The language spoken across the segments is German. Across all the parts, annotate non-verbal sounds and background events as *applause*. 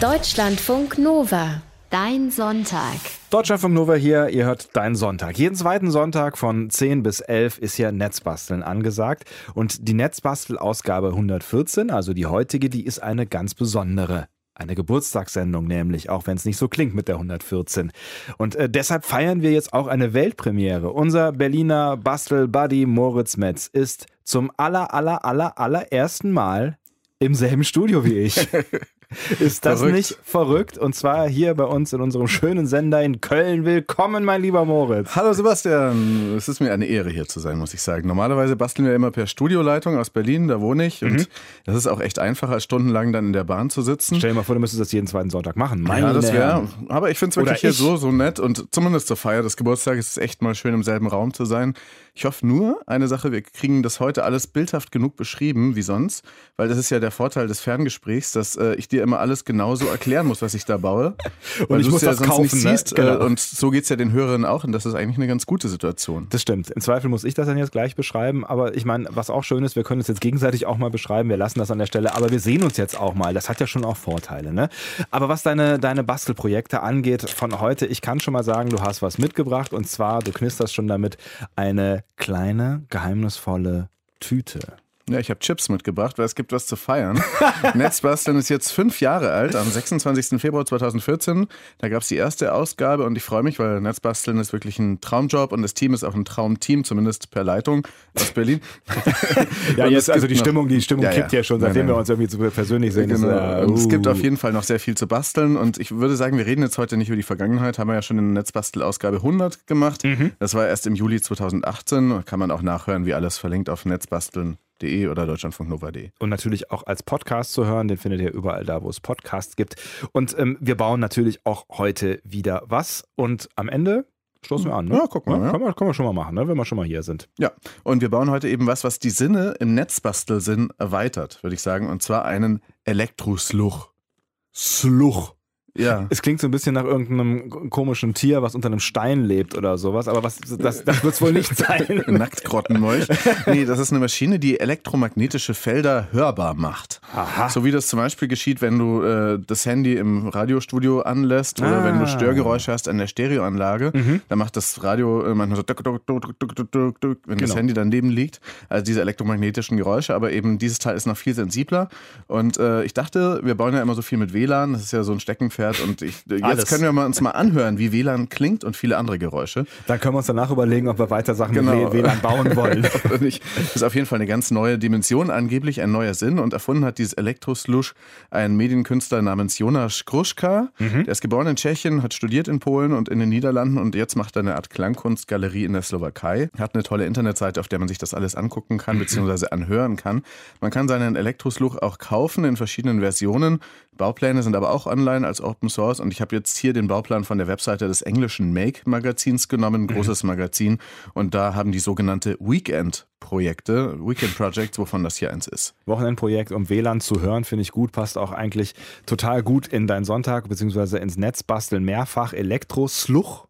Deutschlandfunk Nova. Dein Sonntag. Deutschlandfunk Nova hier, ihr hört Dein Sonntag. Jeden zweiten Sonntag von 10 bis 11 ist hier Netzbasteln angesagt. Und die Netzbastel-Ausgabe 114, also die heutige, die ist eine ganz besondere. Eine Geburtstagssendung nämlich, auch wenn es nicht so klingt mit der 114. Und äh, deshalb feiern wir jetzt auch eine Weltpremiere. Unser Berliner Bastel-Buddy Moritz Metz ist zum aller, aller, aller, allerersten Mal im selben Studio wie ich. *laughs* *laughs* Ist das verrückt. nicht verrückt? Und zwar hier bei uns in unserem schönen Sender in Köln. Willkommen, mein lieber Moritz. Hallo Sebastian. Es ist mir eine Ehre hier zu sein, muss ich sagen. Normalerweise basteln wir immer per Studioleitung aus Berlin, da wohne ich. Und mhm. das ist auch echt einfacher, als stundenlang dann in der Bahn zu sitzen. Stell dir mal vor, du müsstest das jeden zweiten Sonntag machen. Meine ja, das wäre. Aber ich finde es wirklich hier so, so nett. Und zumindest zur Feier des Geburtstages ist es echt mal schön, im selben Raum zu sein. Ich hoffe nur, eine Sache, wir kriegen das heute alles bildhaft genug beschrieben wie sonst, weil das ist ja der Vorteil des Ferngesprächs, dass äh, ich dir immer alles genauso erklären muss, was ich da baue. *laughs* und ich muss ja das sonst kaufen, nicht ne? siehst. Ne? Genau. Und so geht es ja den Hörerinnen auch und das ist eigentlich eine ganz gute Situation. Das stimmt. Im Zweifel muss ich das dann jetzt gleich beschreiben, aber ich meine, was auch schön ist, wir können uns jetzt gegenseitig auch mal beschreiben, wir lassen das an der Stelle, aber wir sehen uns jetzt auch mal. Das hat ja schon auch Vorteile. Ne? Aber was deine, deine Bastelprojekte angeht von heute, ich kann schon mal sagen, du hast was mitgebracht und zwar, du knisterst schon damit, eine kleine, geheimnisvolle Tüte. Ja, ich habe Chips mitgebracht, weil es gibt was zu feiern. *laughs* Netzbasteln ist jetzt fünf Jahre alt, am 26. Februar 2014. Da gab es die erste Ausgabe und ich freue mich, weil Netzbasteln ist wirklich ein Traumjob und das Team ist auch ein Traumteam, zumindest per Leitung aus Berlin. *laughs* ja, jetzt also die Stimmung, die Stimmung ja, kippt ja, ja schon, seitdem nein, nein. wir uns irgendwie so persönlich sehen. Genau. Ist, uh. Es gibt auf jeden Fall noch sehr viel zu basteln und ich würde sagen, wir reden jetzt heute nicht über die Vergangenheit, haben wir ja schon in Netzbastel-Ausgabe 100 gemacht. Mhm. Das war erst im Juli 2018, kann man auch nachhören, wie alles verlinkt auf Netzbasteln deutschlandfunknova.de oder deutschlandfunknova.de. Und natürlich auch als Podcast zu hören, den findet ihr überall da, wo es Podcasts gibt. Und ähm, wir bauen natürlich auch heute wieder was. Und am Ende stoßen wir an. Ne? Ja, guck mal. Ja, Kann, man, kann man schon mal machen, ne? wenn wir schon mal hier sind. Ja, und wir bauen heute eben was, was die Sinne im Netzbastelsinn erweitert, würde ich sagen. Und zwar einen Elektrosluch. Sluch. Ja. Es klingt so ein bisschen nach irgendeinem komischen Tier, was unter einem Stein lebt oder sowas, aber was, das, das wird es wohl nicht sein. *laughs* Nacktgrottenmolch. Nee, das ist eine Maschine, die elektromagnetische Felder hörbar macht. Aha. So wie das zum Beispiel geschieht, wenn du äh, das Handy im Radiostudio anlässt oder ah. wenn du Störgeräusche hast an der Stereoanlage. Mhm. Dann macht das Radio äh, manchmal so, wenn genau. das Handy daneben liegt. Also diese elektromagnetischen Geräusche, aber eben dieses Teil ist noch viel sensibler. Und äh, ich dachte, wir bauen ja immer so viel mit WLAN, das ist ja so ein Steckenpferd fährt. Und ich, jetzt Alles. können wir mal uns mal anhören, wie WLAN klingt und viele andere Geräusche. Dann können wir uns danach überlegen, ob wir weiter Sachen genau. mit WLAN bauen *laughs* wollen. das ist auf jeden Fall eine ganz neue Dimension, angeblich ein neuer Sinn. Und erfunden hat dieses Elektroslush ein Medienkünstler namens Jonas Gruschka. Mhm. Der ist geboren in Tschechien, hat studiert in Polen und in den Niederlanden und jetzt macht er eine Art Klangkunstgalerie in der Slowakei. Hat eine tolle Internetseite, auf der man sich das alles angucken kann mhm. bzw. anhören kann. Man kann seinen Elektrosluch auch kaufen in verschiedenen Versionen. Baupläne sind aber auch online als Open Source und ich habe jetzt hier den Bauplan von der Webseite des englischen Make Magazins genommen, mhm. großes. Magazin und da haben die sogenannte Weekend Projekte, Weekend Projects, wovon das hier eins ist. Wochenendprojekt, um WLAN zu hören, finde ich gut, passt auch eigentlich total gut in deinen Sonntag bzw. ins Netz basteln. Mehrfach Elektro-Sluch.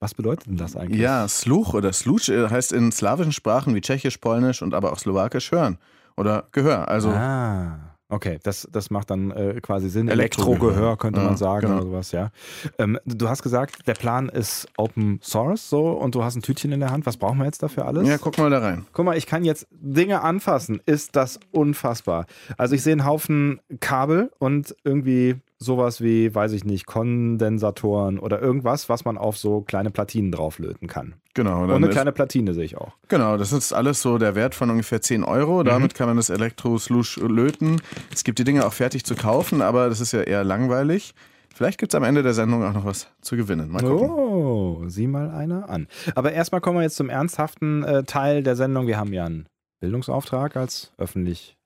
Was bedeutet denn das eigentlich? Ja, Sluch oder Sluch äh, heißt in slawischen Sprachen wie Tschechisch, Polnisch und aber auch Slowakisch hören oder Gehör. Also ah. Okay, das, das macht dann äh, quasi Sinn. Elektrogehör könnte ja, man sagen genau. oder sowas, ja. Ähm, du hast gesagt, der Plan ist Open Source so und du hast ein Tütchen in der Hand. Was brauchen wir jetzt dafür alles? Ja, guck mal da rein. Guck mal, ich kann jetzt Dinge anfassen. Ist das unfassbar. Also ich sehe einen Haufen Kabel und irgendwie sowas wie, weiß ich nicht, Kondensatoren oder irgendwas, was man auf so kleine Platinen drauflöten kann. Genau. Und eine kleine Platine sehe ich auch. Genau, das ist alles so der Wert von ungefähr 10 Euro. Damit mhm. kann man das Elektro-Slush löten. Es gibt die Dinge auch fertig zu kaufen, aber das ist ja eher langweilig. Vielleicht gibt es am Ende der Sendung auch noch was zu gewinnen. Mal gucken. Oh, sieh mal einer an. Aber erstmal kommen wir jetzt zum ernsthaften äh, Teil der Sendung. Wir haben ja einen Bildungsauftrag als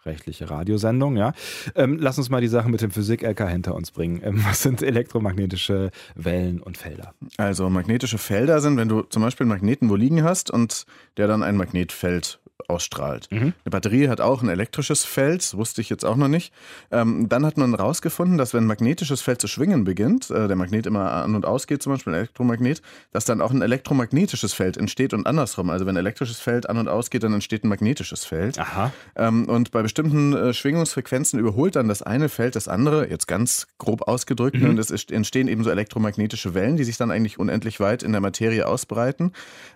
öffentlich-rechtliche Radiosendung. Ja? Ähm, lass uns mal die Sache mit dem Physik-LK hinter uns bringen. Ähm, was sind elektromagnetische Wellen und Felder? Also magnetische Felder sind, wenn du zum Beispiel einen Magneten wo liegen hast und der dann ein Magnetfeld ausstrahlt. Mhm. Eine Batterie hat auch ein elektrisches Feld, das wusste ich jetzt auch noch nicht. Ähm, dann hat man herausgefunden, dass wenn ein magnetisches Feld zu schwingen beginnt, äh, der Magnet immer an und ausgeht, zum Beispiel ein Elektromagnet, dass dann auch ein elektromagnetisches Feld entsteht und andersrum. Also wenn ein elektrisches Feld an und ausgeht, dann entsteht ein magnetisches Feld. Aha. Ähm, und bei bestimmten äh, Schwingungsfrequenzen überholt dann das eine Feld das andere, jetzt ganz grob ausgedrückt. Mhm. Und es entstehen eben so elektromagnetische Wellen, die sich dann eigentlich unendlich weit in der Materie ausbreiten.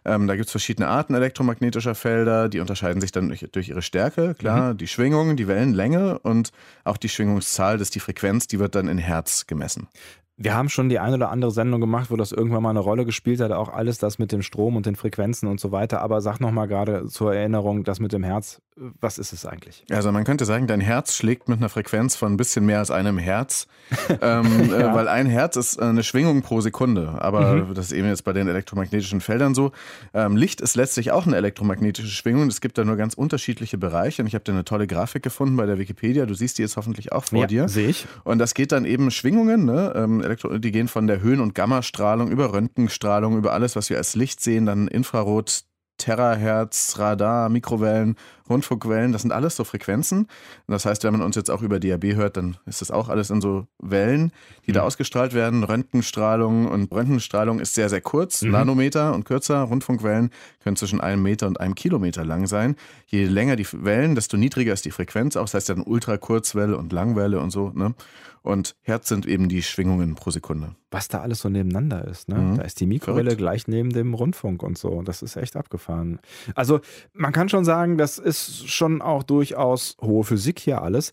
Ähm, da gibt es verschiedene Arten elektromagnetischer Felder, die unterscheiden sich dann durch, durch ihre Stärke, klar, mhm. die Schwingung, die Wellenlänge und auch die Schwingungszahl, das ist die Frequenz, die wird dann in Hertz gemessen. Wir haben schon die eine oder andere Sendung gemacht, wo das irgendwann mal eine Rolle gespielt hat, auch alles das mit dem Strom und den Frequenzen und so weiter. Aber sag nochmal gerade zur Erinnerung, das mit dem Herz, was ist es eigentlich? Also man könnte sagen, dein Herz schlägt mit einer Frequenz von ein bisschen mehr als einem Herz, *laughs* ähm, äh, ja. äh, weil ein Herz ist eine Schwingung pro Sekunde. Aber mhm. das ist eben jetzt bei den elektromagnetischen Feldern so. Ähm, Licht ist letztlich auch eine elektromagnetische Schwingung. Es gibt da nur ganz unterschiedliche Bereiche. Und ich habe da eine tolle Grafik gefunden bei der Wikipedia. Du siehst die jetzt hoffentlich auch vor ja, dir. Sehe ich. Und das geht dann eben Schwingungen, ne? Ähm, Elektro die gehen von der Höhen- und Gammastrahlung über Röntgenstrahlung, über alles, was wir als Licht sehen, dann Infrarot, Terahertz, Radar, Mikrowellen, Rundfunkwellen, das sind alles so Frequenzen. Das heißt, wenn man uns jetzt auch über DAB hört, dann ist das auch alles in so Wellen, die mhm. da ausgestrahlt werden. Röntgenstrahlung und Röntgenstrahlung ist sehr, sehr kurz, mhm. Nanometer und kürzer. Rundfunkwellen können zwischen einem Meter und einem Kilometer lang sein. Je länger die Wellen, desto niedriger ist die Frequenz auch. Das heißt dann Ultrakurzwelle und Langwelle und so. Ne? Und Hertz sind eben die Schwingungen pro Sekunde. Was da alles so nebeneinander ist. Ne? Mhm. Da ist die Mikrowelle Verrückt. gleich neben dem Rundfunk und so. Das ist echt abgefahren. Also man kann schon sagen, das ist schon auch durchaus hohe Physik hier alles.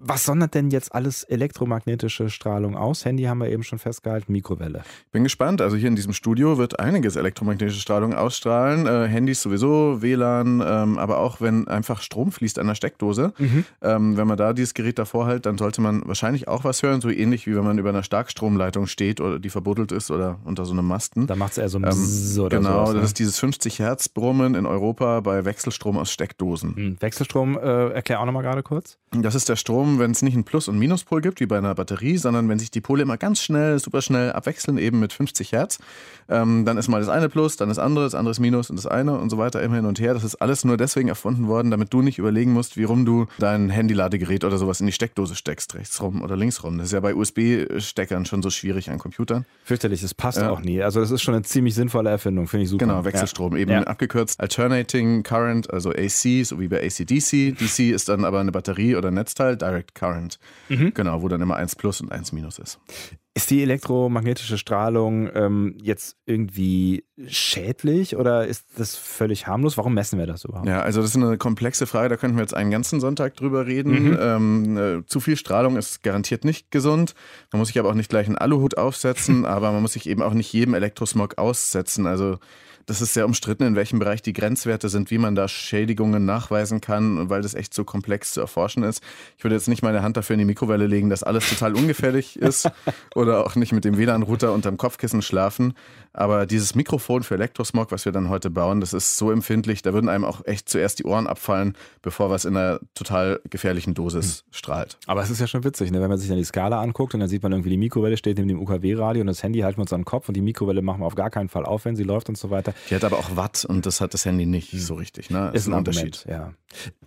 Was sondert denn jetzt alles elektromagnetische Strahlung aus? Handy haben wir eben schon festgehalten, Mikrowelle. Bin gespannt. Also hier in diesem Studio wird einiges elektromagnetische Strahlung ausstrahlen. Äh, Handys sowieso, WLAN, ähm, aber auch wenn einfach Strom fließt an der Steckdose. Mhm. Ähm, wenn man da dieses Gerät davor hält, dann sollte man wahrscheinlich auch was hören, so ähnlich wie wenn man über einer Starkstromleitung steht oder die verbuddelt ist oder unter so einem Masten. Da macht es eher so ein ähm, oder Genau, sowas, ne? das ist dieses 50 Hertz Brummen in Europa bei Wechselstrom aus Steckdosen. Mhm. Wechselstrom, äh, erklär auch nochmal gerade kurz. Das ist der Strom, wenn es nicht einen Plus- und Minuspol gibt, wie bei einer Batterie, sondern wenn sich die Pole immer ganz schnell, super schnell abwechseln, eben mit 50 Hertz, ähm, dann ist mal das eine Plus, dann das andere, das andere ist Minus und das eine und so weiter immer hin und her. Das ist alles nur deswegen erfunden worden, damit du nicht überlegen musst, wie rum du dein Handy-Ladegerät oder sowas in die Steckdose steckst, rechts rum oder links rum. Das ist ja bei USB-Steckern schon so schwierig an Computern. Fürchterlich, das passt ja. auch nie. Also das ist schon eine ziemlich sinnvolle Erfindung, finde ich super. Genau, Wechselstrom, ja. eben ja. abgekürzt Alternating Current, also AC, so wie bei ACDC. DC ist dann aber eine Batterie oder ein Netzteil, Direct Current. Mhm. Genau, wo dann immer 1 plus und 1 minus ist. Ist die elektromagnetische Strahlung ähm, jetzt irgendwie schädlich oder ist das völlig harmlos? Warum messen wir das überhaupt? Ja, also das ist eine komplexe Frage, da könnten wir jetzt einen ganzen Sonntag drüber reden. Mhm. Ähm, äh, zu viel Strahlung ist garantiert nicht gesund. Man muss sich aber auch nicht gleich einen Aluhut aufsetzen, *laughs* aber man muss sich eben auch nicht jedem Elektrosmog aussetzen. Also das ist sehr umstritten, in welchem Bereich die Grenzwerte sind, wie man da Schädigungen nachweisen kann, weil das echt so komplex zu erforschen ist. Ich würde jetzt nicht meine Hand dafür in die Mikrowelle legen, dass alles total ungefährlich ist *laughs* oder auch nicht mit dem WLAN-Router unterm Kopfkissen schlafen. Aber dieses Mikrofon für Elektrosmog, was wir dann heute bauen, das ist so empfindlich, da würden einem auch echt zuerst die Ohren abfallen, bevor was in einer total gefährlichen Dosis mhm. strahlt. Aber es ist ja schon witzig, ne? wenn man sich dann die Skala anguckt und dann sieht man irgendwie, die Mikrowelle steht neben dem UKW-Radio und das Handy halten wir uns an den Kopf und die Mikrowelle machen wir auf gar keinen Fall auf, wenn sie läuft und so weiter. Die hat aber auch Watt und das hat das Handy nicht mhm. so richtig. Ne? Ist, ist ein, ein Unterschied. ja.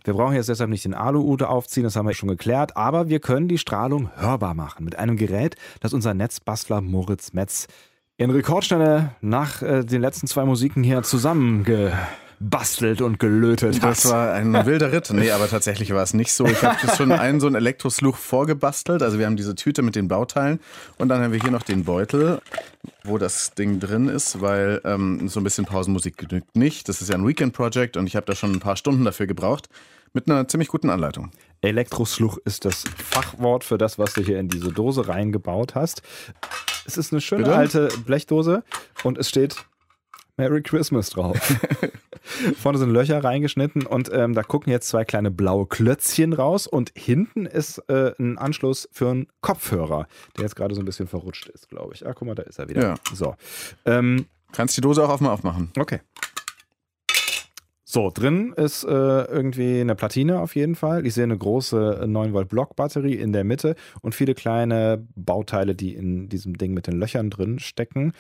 Wir brauchen jetzt deshalb nicht den Alu-Ute aufziehen, das haben wir schon geklärt, aber wir können die Strahlung hörbar machen mit einem Gerät, das unser Netzbastler Moritz Metz in Rekordschnelle nach äh, den letzten zwei Musiken hier zusammengebastelt und gelötet hat. Das war ein *laughs* wilder Ritt. Nee, aber tatsächlich war es nicht so. Ich habe schon einen so einen Elektrosluch vorgebastelt. Also wir haben diese Tüte mit den Bauteilen und dann haben wir hier noch den Beutel, wo das Ding drin ist, weil ähm, so ein bisschen Pausenmusik genügt nicht. Das ist ja ein Weekend-Project und ich habe da schon ein paar Stunden dafür gebraucht. Mit einer ziemlich guten Anleitung. Elektrosluch ist das Fachwort für das, was du hier in diese Dose reingebaut hast. Es ist eine schöne Bitte? alte Blechdose und es steht Merry Christmas drauf. *laughs* Vorne sind Löcher reingeschnitten und ähm, da gucken jetzt zwei kleine blaue Klötzchen raus und hinten ist äh, ein Anschluss für einen Kopfhörer, der jetzt gerade so ein bisschen verrutscht ist, glaube ich. Ah, guck mal, da ist er wieder. Ja. So. Ähm, Kannst die Dose auch mal aufmachen. Okay. So, drin ist äh, irgendwie eine Platine auf jeden Fall. Ich sehe eine große 9 Volt Block Batterie in der Mitte und viele kleine Bauteile, die in diesem Ding mit den Löchern drin stecken.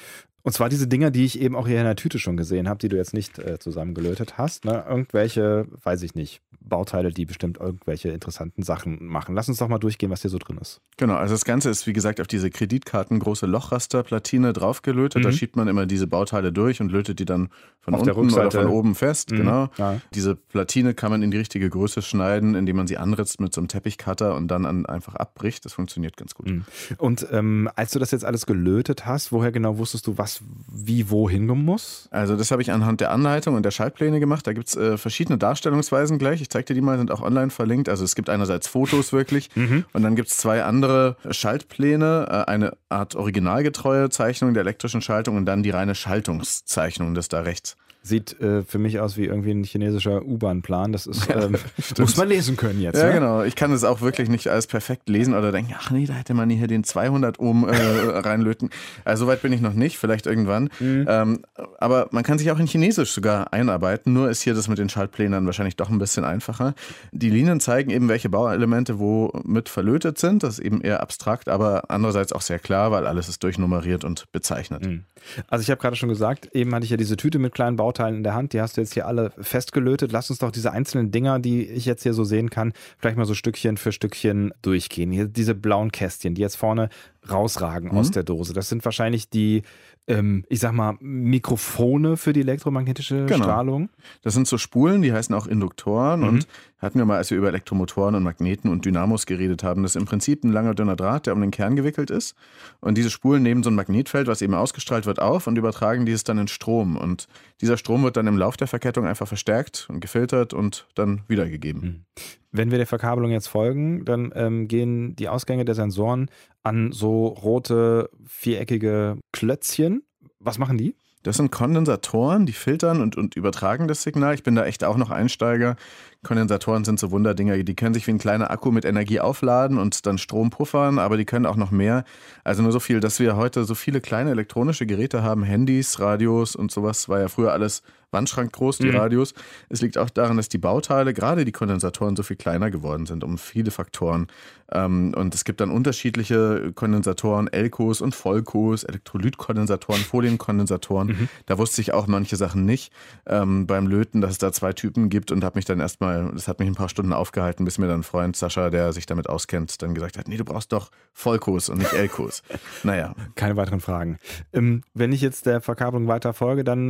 Und zwar diese Dinger, die ich eben auch hier in der Tüte schon gesehen habe, die du jetzt nicht äh, zusammengelötet hast. Ne? Irgendwelche, weiß ich nicht, Bauteile, die bestimmt irgendwelche interessanten Sachen machen. Lass uns doch mal durchgehen, was hier so drin ist. Genau, also das Ganze ist wie gesagt auf diese Kreditkarten große Lochrasterplatine draufgelötet. Mhm. Da schiebt man immer diese Bauteile durch und lötet die dann von auf unten oder von oben fest. Mhm. Genau. Ja. Diese Platine kann man in die richtige Größe schneiden, indem man sie anritzt mit so einem Teppichcutter und dann an, einfach abbricht. Das funktioniert ganz gut. Mhm. Und ähm, als du das jetzt alles gelötet hast, woher genau wusstest du, was wie wohin muss? Also das habe ich anhand der Anleitung und der Schaltpläne gemacht. Da gibt es äh, verschiedene Darstellungsweisen gleich. Ich zeige dir die mal, sind auch online verlinkt. Also es gibt einerseits Fotos wirklich mhm. und dann gibt es zwei andere Schaltpläne. Äh, eine Art originalgetreue Zeichnung der elektrischen Schaltung und dann die reine Schaltungszeichnung, das da rechts. Sieht äh, für mich aus wie irgendwie ein chinesischer U-Bahn-Plan. Das ist, *laughs* ähm, muss man lesen können jetzt. Ja, ne? genau. Ich kann es auch wirklich nicht alles perfekt lesen oder denken, ach nee, da hätte man hier den 200 Ohm äh, *laughs* reinlöten. Also soweit bin ich noch nicht, vielleicht irgendwann. Mhm. Ähm, aber man kann sich auch in Chinesisch sogar einarbeiten. Nur ist hier das mit den Schaltplänen wahrscheinlich doch ein bisschen einfacher. Die Linien zeigen eben, welche Bauelemente wo mit verlötet sind. Das ist eben eher abstrakt, aber andererseits auch sehr klar, weil alles ist durchnummeriert und bezeichnet. Mhm. Also ich habe gerade schon gesagt, eben hatte ich ja diese Tüte mit kleinen Bauteilen in der Hand, die hast du jetzt hier alle festgelötet. Lass uns doch diese einzelnen Dinger, die ich jetzt hier so sehen kann, vielleicht mal so Stückchen für Stückchen durchgehen. Hier diese blauen Kästchen, die jetzt vorne rausragen mhm. aus der Dose. Das sind wahrscheinlich die ähm, ich sag mal, Mikrofone für die elektromagnetische genau. Strahlung. Das sind so Spulen, die heißen auch Induktoren mhm. und hatten wir mal, als wir über Elektromotoren und Magneten und Dynamos geredet haben, das ist im Prinzip ein langer dünner Draht, der um den Kern gewickelt ist. Und diese Spulen nehmen so ein Magnetfeld, was eben ausgestrahlt wird, auf und übertragen dieses dann in Strom. Und dieser Strom wird dann im Lauf der Verkettung einfach verstärkt und gefiltert und dann wiedergegeben. Mhm. Wenn wir der Verkabelung jetzt folgen, dann ähm, gehen die Ausgänge der Sensoren an so rote, viereckige Klötzchen. Was machen die? Das sind Kondensatoren, die filtern und, und übertragen das Signal. Ich bin da echt auch noch Einsteiger. Kondensatoren sind so Wunderdinger, die können sich wie ein kleiner Akku mit Energie aufladen und dann Strom puffern, aber die können auch noch mehr. Also nur so viel, dass wir heute so viele kleine elektronische Geräte haben, Handys, Radios und sowas, war ja früher alles Wandschrank groß, die mhm. Radios. Es liegt auch daran, dass die Bauteile, gerade die Kondensatoren, so viel kleiner geworden sind, um viele Faktoren. Ähm, und es gibt dann unterschiedliche Kondensatoren, Elkos und Vollkos, Elektrolytkondensatoren, *laughs* Folienkondensatoren. Mhm. Da wusste ich auch manche Sachen nicht ähm, beim Löten, dass es da zwei Typen gibt und habe mich dann erstmal, das hat mich ein paar Stunden aufgehalten, bis mir dann ein Freund Sascha, der sich damit auskennt, dann gesagt hat, nee, du brauchst doch Vollkos und nicht Elkos. *laughs* naja. Keine weiteren Fragen. Ähm, wenn ich jetzt der Verkabelung weiter folge, dann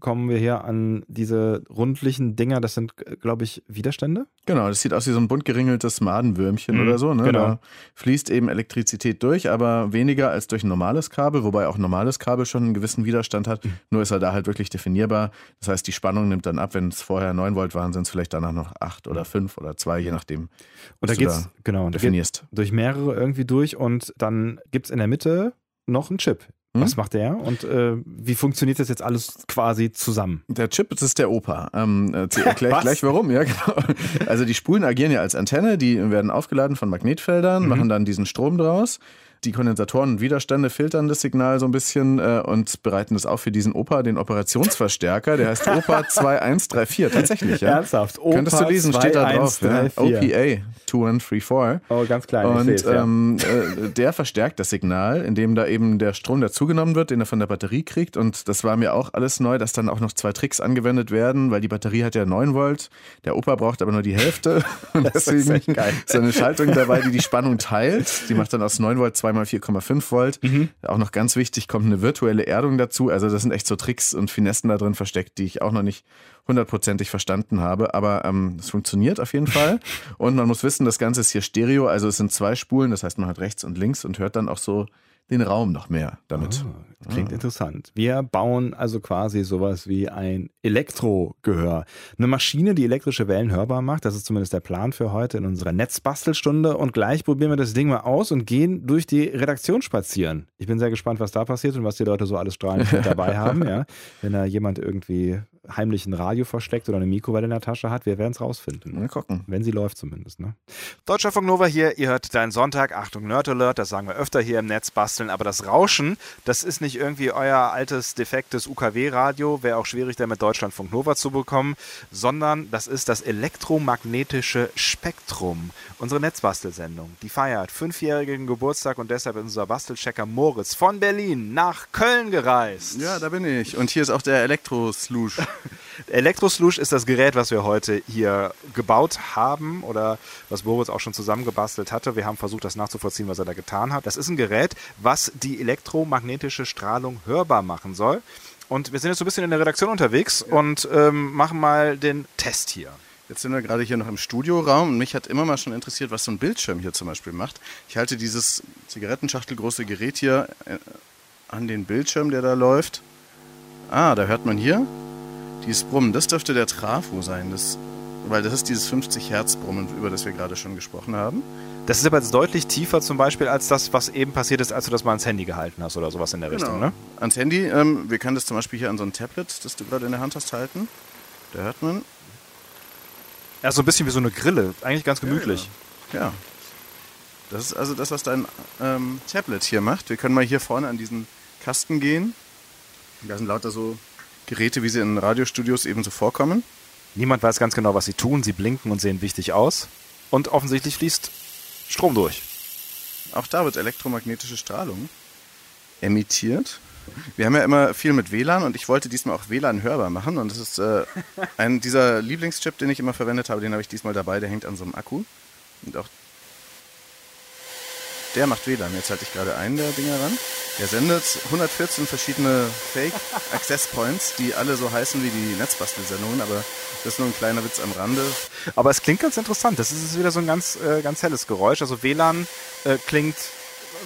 kommen wir wir hier an diese rundlichen Dinger, das sind, glaube ich, Widerstände? Genau, das sieht aus wie so ein bunt geringeltes Madenwürmchen mhm, oder so. Ne? Genau. Da fließt eben Elektrizität durch, aber weniger als durch ein normales Kabel, wobei auch ein normales Kabel schon einen gewissen Widerstand hat. Mhm. Nur ist er da halt wirklich definierbar. Das heißt, die Spannung nimmt dann ab. Wenn es vorher 9 Volt waren, sind es vielleicht danach noch 8 oder 5 oder 2, je nachdem. Und da geht's, da genau, definierst. durch mehrere irgendwie durch und dann gibt es in der Mitte noch einen Chip. Hm? Was macht der und äh, wie funktioniert das jetzt alles quasi zusammen? Der Chip, das ist der Opa. Ähm, äh, *laughs* erkläre ich gleich warum. Ja, *laughs* genau. Also die Spulen agieren ja als Antenne, die werden aufgeladen von Magnetfeldern, mhm. machen dann diesen Strom draus die Kondensatoren und Widerstände filtern das Signal so ein bisschen äh, und bereiten das auf für diesen Opa, den Operationsverstärker. Der heißt Opa *laughs* 2134, tatsächlich. Ja? Ernsthaft? Opa Könntest du lesen, steht da drauf. Ja? OPA 2134. Oh, ganz klein. Und ähm, äh, der verstärkt das Signal, indem da eben der Strom dazugenommen wird, den er von der Batterie kriegt. Und das war mir auch alles neu, dass dann auch noch zwei Tricks angewendet werden, weil die Batterie hat ja 9 Volt, der Opa braucht aber nur die Hälfte. *laughs* Und deswegen ist, ist eine Schaltung dabei, die die Spannung teilt. Die macht dann aus 9 Volt 2 mal 4,5 Volt. Mhm. Auch noch ganz wichtig, kommt eine virtuelle Erdung dazu. Also das sind echt so Tricks und Finessen da drin versteckt, die ich auch noch nicht hundertprozentig verstanden habe. Aber ähm, es funktioniert auf jeden Fall. *laughs* Und man muss wissen, das Ganze ist hier Stereo. Also es sind zwei Spulen. Das heißt, man hat rechts und links und hört dann auch so den Raum noch mehr damit. Oh, klingt ah. interessant. Wir bauen also quasi sowas wie ein Elektrogehör. Eine Maschine, die elektrische Wellen hörbar macht. Das ist zumindest der Plan für heute in unserer Netzbastelstunde. Und gleich probieren wir das Ding mal aus und gehen durch die Redaktion spazieren. Ich bin sehr gespannt, was da passiert und was die Leute so alles strahlend *laughs* dabei haben. Ja. Wenn da jemand irgendwie heimlich ein Radio versteckt oder eine Mikrowelle in der Tasche hat. Wir werden es rausfinden. Mal gucken. Wenn sie läuft zumindest. Ne? Deutschlandfunk Nova hier, ihr hört deinen Sonntag. Achtung, Nerd Alert, das sagen wir öfter hier im Netz basteln. Aber das Rauschen, das ist nicht irgendwie euer altes, defektes UKW-Radio. Wäre auch schwierig, damit Deutschlandfunk Nova zu bekommen. Sondern das ist das elektromagnetische Spektrum. Unsere Netzbastelsendung. Die feiert fünfjährigen Geburtstag und deshalb ist unser Bastelchecker Moritz von Berlin nach Köln gereist. Ja, da bin ich. Und hier ist auch der Elektro-Slush. Elektroslush ist das Gerät, was wir heute hier gebaut haben oder was Boris auch schon zusammengebastelt hatte. Wir haben versucht, das nachzuvollziehen, was er da getan hat. Das ist ein Gerät, was die elektromagnetische Strahlung hörbar machen soll. Und wir sind jetzt so ein bisschen in der Redaktion unterwegs ja. und ähm, machen mal den Test hier. Jetzt sind wir gerade hier noch im Studioraum und mich hat immer mal schon interessiert, was so ein Bildschirm hier zum Beispiel macht. Ich halte dieses Zigarettenschachtelgroße Gerät hier äh, an den Bildschirm, der da läuft. Ah, da hört man hier dieses Brummen. Das dürfte der Trafo sein, das, weil das ist dieses 50 Hertz Brummen, über das wir gerade schon gesprochen haben. Das ist aber jetzt deutlich tiefer zum Beispiel als das, was eben passiert ist, als du das mal ans Handy gehalten hast oder sowas in der genau. Richtung, ne? Ans Handy. Ähm, wir können das zum Beispiel hier an so ein Tablet, das du gerade in der Hand hast, halten. Da hört man. Ja, so ein bisschen wie so eine Grille. Eigentlich ganz gemütlich. Ja. ja. Das ist also das, was dein ähm, Tablet hier macht. Wir können mal hier vorne an diesen Kasten gehen. Da sind lauter so Geräte, wie sie in Radiostudios ebenso vorkommen. Niemand weiß ganz genau, was sie tun. Sie blinken und sehen wichtig aus. Und offensichtlich fließt Strom durch. Auch da wird elektromagnetische Strahlung emittiert. Wir haben ja immer viel mit WLAN und ich wollte diesmal auch WLAN hörbar machen. Und das ist äh, ein dieser Lieblingschip, den ich immer verwendet habe, den habe ich diesmal dabei, der hängt an so einem Akku. Und auch der macht WLAN. Jetzt halte ich gerade einen der Dinger ran. Der sendet 114 verschiedene Fake Access Points, die alle so heißen wie die Netzbastelsendungen, aber das ist nur ein kleiner Witz am Rande. Aber es klingt ganz interessant. Das ist wieder so ein ganz, äh, ganz helles Geräusch. Also WLAN äh, klingt,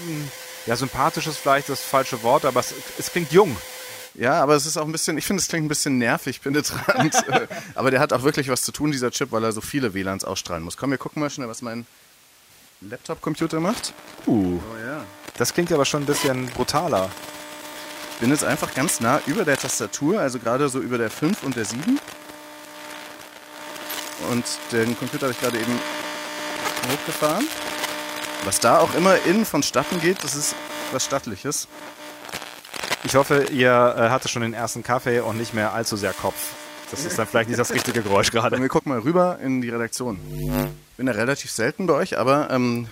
ähm, ja, sympathisch ist vielleicht das falsche Wort, aber es, es klingt jung. Ja, aber es ist auch ein bisschen, ich finde, es klingt ein bisschen nervig, penetrant. *laughs* aber der hat auch wirklich was zu tun, dieser Chip, weil er so viele WLANs ausstrahlen muss. Komm, wir gucken mal schnell, was mein Laptop-Computer macht. Uh. Oh ja. Das klingt aber schon ein bisschen brutaler. Ich bin jetzt einfach ganz nah über der Tastatur, also gerade so über der 5 und der 7. Und den Computer habe ich gerade eben hochgefahren. Was da auch immer innen vonstatten geht, das ist was Stattliches. Ich hoffe, ihr äh, hattet schon den ersten Kaffee und nicht mehr allzu sehr Kopf. Das ist dann vielleicht nicht das *laughs* richtige Geräusch gerade. Wir gucken mal rüber in die Redaktion bin ja relativ selten bei euch, aber ähm,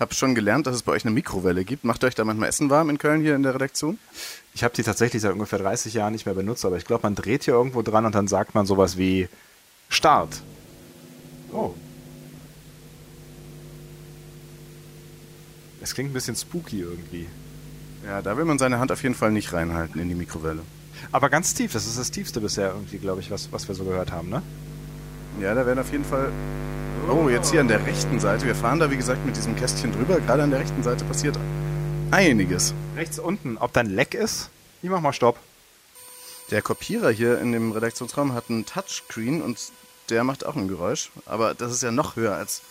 habe schon gelernt, dass es bei euch eine Mikrowelle gibt. Macht euch da manchmal Essen warm in Köln hier in der Redaktion? Ich habe die tatsächlich seit ungefähr 30 Jahren nicht mehr benutzt, aber ich glaube, man dreht hier irgendwo dran und dann sagt man sowas wie Start. Oh. Es klingt ein bisschen spooky irgendwie. Ja, da will man seine Hand auf jeden Fall nicht reinhalten in die Mikrowelle. Aber ganz tief, das ist das tiefste bisher irgendwie, glaube ich, was, was wir so gehört haben, ne? Ja, da werden auf jeden Fall Oh, jetzt hier an der rechten Seite. Wir fahren da, wie gesagt, mit diesem Kästchen drüber. Gerade an der rechten Seite passiert einiges. Rechts unten. Ob da ein Leck ist? Ich mach mal Stopp. Der Kopierer hier in dem Redaktionsraum hat einen Touchscreen und der macht auch ein Geräusch. Aber das ist ja noch höher als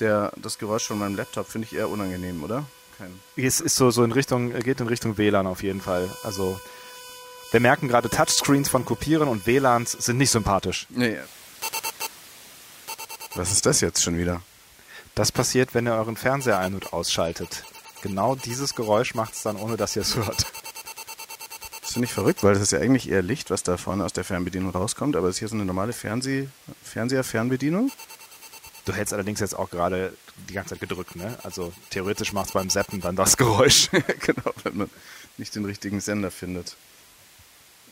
der, das Geräusch von meinem Laptop. Finde ich eher unangenehm, oder? Kein. Es ist so, so in Richtung, geht in Richtung WLAN auf jeden Fall. Also, wir merken gerade, Touchscreens von Kopieren und WLANs sind nicht sympathisch. Nee, was ist das jetzt schon wieder? Das passiert, wenn ihr euren Fernseher ein- und ausschaltet. Genau dieses Geräusch macht es dann, ohne dass ihr es *laughs* hört. Das finde ich verrückt, weil das ist ja eigentlich eher Licht, was da vorne aus der Fernbedienung rauskommt, aber es ist hier so eine normale Fernseh Fernseher-Fernbedienung. Du hältst allerdings jetzt auch gerade die ganze Zeit gedrückt, ne? Also theoretisch macht es beim Zappen dann das *laughs* Geräusch. *laughs* genau, wenn man nicht den richtigen Sender findet.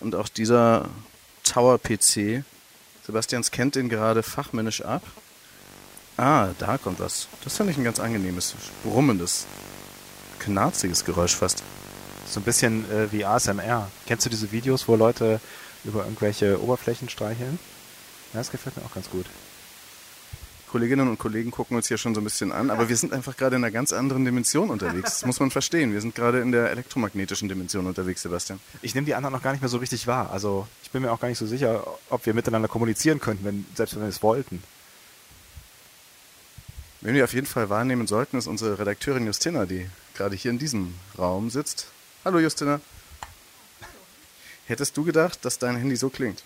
Und auch dieser Tower-PC, Sebastian scannt den gerade fachmännisch ab. Ah, da kommt was. Das finde ich ein ganz angenehmes, brummendes, knarziges Geräusch fast. So ein bisschen äh, wie ASMR. Kennst du diese Videos, wo Leute über irgendwelche Oberflächen streicheln? Ja, das gefällt mir auch ganz gut. Kolleginnen und Kollegen gucken uns hier schon so ein bisschen an, aber wir sind einfach gerade in einer ganz anderen Dimension unterwegs. Das muss man verstehen. Wir sind gerade in der elektromagnetischen Dimension unterwegs, Sebastian. Ich nehme die anderen noch gar nicht mehr so richtig wahr. Also ich bin mir auch gar nicht so sicher, ob wir miteinander kommunizieren könnten, wenn, selbst wenn wir es wollten. Wenn wir auf jeden Fall wahrnehmen sollten, ist unsere Redakteurin Justina, die gerade hier in diesem Raum sitzt. Hallo Justina. Hättest du gedacht, dass dein Handy so klingt?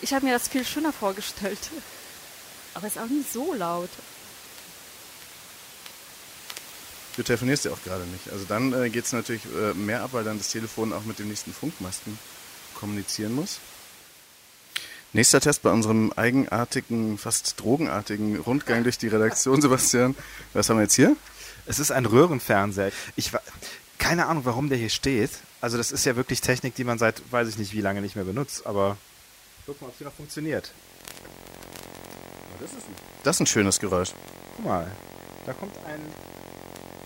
Ich habe mir das viel schöner vorgestellt. Aber es ist auch nicht so laut. Du telefonierst ja auch gerade nicht. Also dann äh, geht es natürlich äh, mehr ab, weil dann das Telefon auch mit dem nächsten Funkmasten kommunizieren muss. Nächster Test bei unserem eigenartigen, fast drogenartigen Rundgang durch die Redaktion, Sebastian. Was haben wir jetzt hier? Es ist ein Röhrenfernseher. Ich keine Ahnung, warum der hier steht. Also das ist ja wirklich Technik, die man seit weiß ich nicht wie lange nicht mehr benutzt. Aber guck mal, ob sie noch funktioniert. Das ist, ein, das ist ein schönes Geräusch. Guck mal, da kommt ein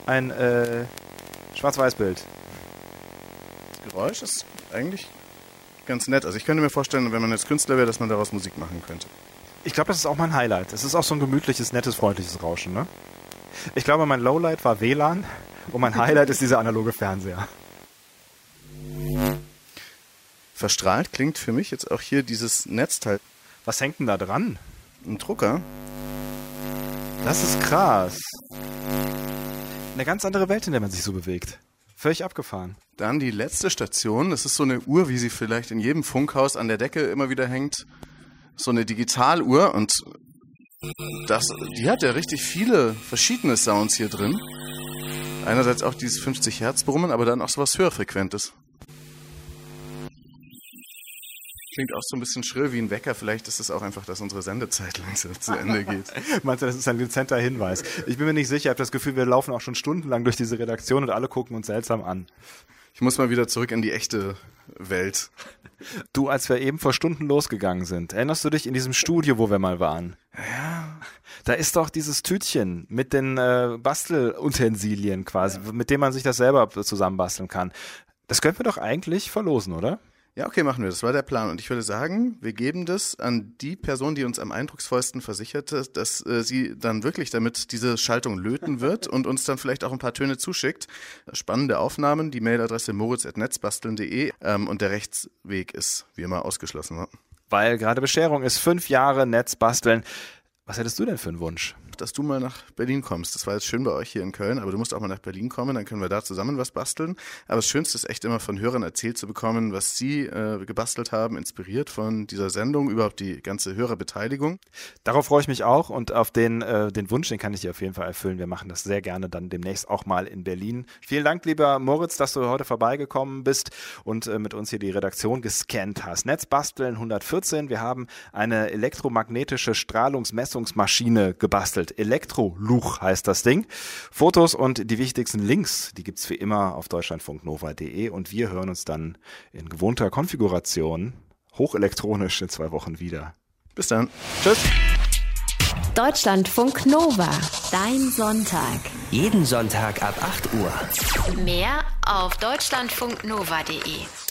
ein äh, Schwarz-Weiß-Bild. Das Geräusch ist eigentlich ganz nett. Also ich könnte mir vorstellen, wenn man jetzt Künstler wäre, dass man daraus Musik machen könnte. Ich glaube, das ist auch mein Highlight. Es ist auch so ein gemütliches, nettes, freundliches Rauschen, ne? Ich glaube, mein Lowlight war WLAN und mein Highlight ist dieser analoge Fernseher. Verstrahlt klingt für mich jetzt auch hier dieses Netzteil. Was hängt denn da dran? Ein Drucker. Das ist krass eine ganz andere Welt, in der man sich so bewegt. Völlig abgefahren. Dann die letzte Station. Das ist so eine Uhr, wie sie vielleicht in jedem Funkhaus an der Decke immer wieder hängt. So eine Digitaluhr und das, die hat ja richtig viele verschiedene Sounds hier drin. Einerseits auch dieses 50 Hertz Brummen, aber dann auch so was höherfrequentes. Klingt auch so ein bisschen schrill wie ein Wecker. Vielleicht ist es auch einfach, dass unsere Sendezeit *laughs* langsam zu *laughs* Ende geht. Meinst du, das ist ein dezenter Hinweis? Ich bin mir nicht sicher. Ich habe das Gefühl, wir laufen auch schon stundenlang durch diese Redaktion und alle gucken uns seltsam an. Ich muss mal wieder zurück in die echte Welt. Du, als wir eben vor Stunden losgegangen sind, erinnerst du dich in diesem Studio, wo wir mal waren? Ja. Da ist doch dieses Tütchen mit den äh, Bastelutensilien quasi, ja. mit dem man sich das selber zusammenbasteln kann. Das könnten wir doch eigentlich verlosen, oder? Ja, okay, machen wir. Das war der Plan. Und ich würde sagen, wir geben das an die Person, die uns am eindrucksvollsten versicherte, dass äh, sie dann wirklich damit diese Schaltung löten wird *laughs* und uns dann vielleicht auch ein paar Töne zuschickt. Spannende Aufnahmen, die Mailadresse moritz.netzbasteln.de ähm, und der Rechtsweg ist wie immer ausgeschlossen. Weil gerade Bescherung ist fünf Jahre Netzbasteln. Was hättest du denn für einen Wunsch? Dass du mal nach Berlin kommst. Das war jetzt schön bei euch hier in Köln, aber du musst auch mal nach Berlin kommen, dann können wir da zusammen was basteln. Aber das Schönste ist echt immer von Hörern erzählt zu bekommen, was sie äh, gebastelt haben, inspiriert von dieser Sendung, überhaupt die ganze Hörerbeteiligung. Darauf freue ich mich auch und auf den, äh, den Wunsch, den kann ich dir auf jeden Fall erfüllen. Wir machen das sehr gerne dann demnächst auch mal in Berlin. Vielen Dank, lieber Moritz, dass du heute vorbeigekommen bist und äh, mit uns hier die Redaktion gescannt hast. Netzbasteln 114. Wir haben eine elektromagnetische Strahlungsmessungsmaschine gebastelt. Elektroluch heißt das Ding. Fotos und die wichtigsten Links, die gibt's wie immer auf deutschlandfunknova.de und wir hören uns dann in gewohnter Konfiguration hochelektronisch in zwei Wochen wieder. Bis dann. Tschüss. Deutschlandfunk Nova. Dein Sonntag. Jeden Sonntag ab 8 Uhr. Mehr auf deutschlandfunknova.de.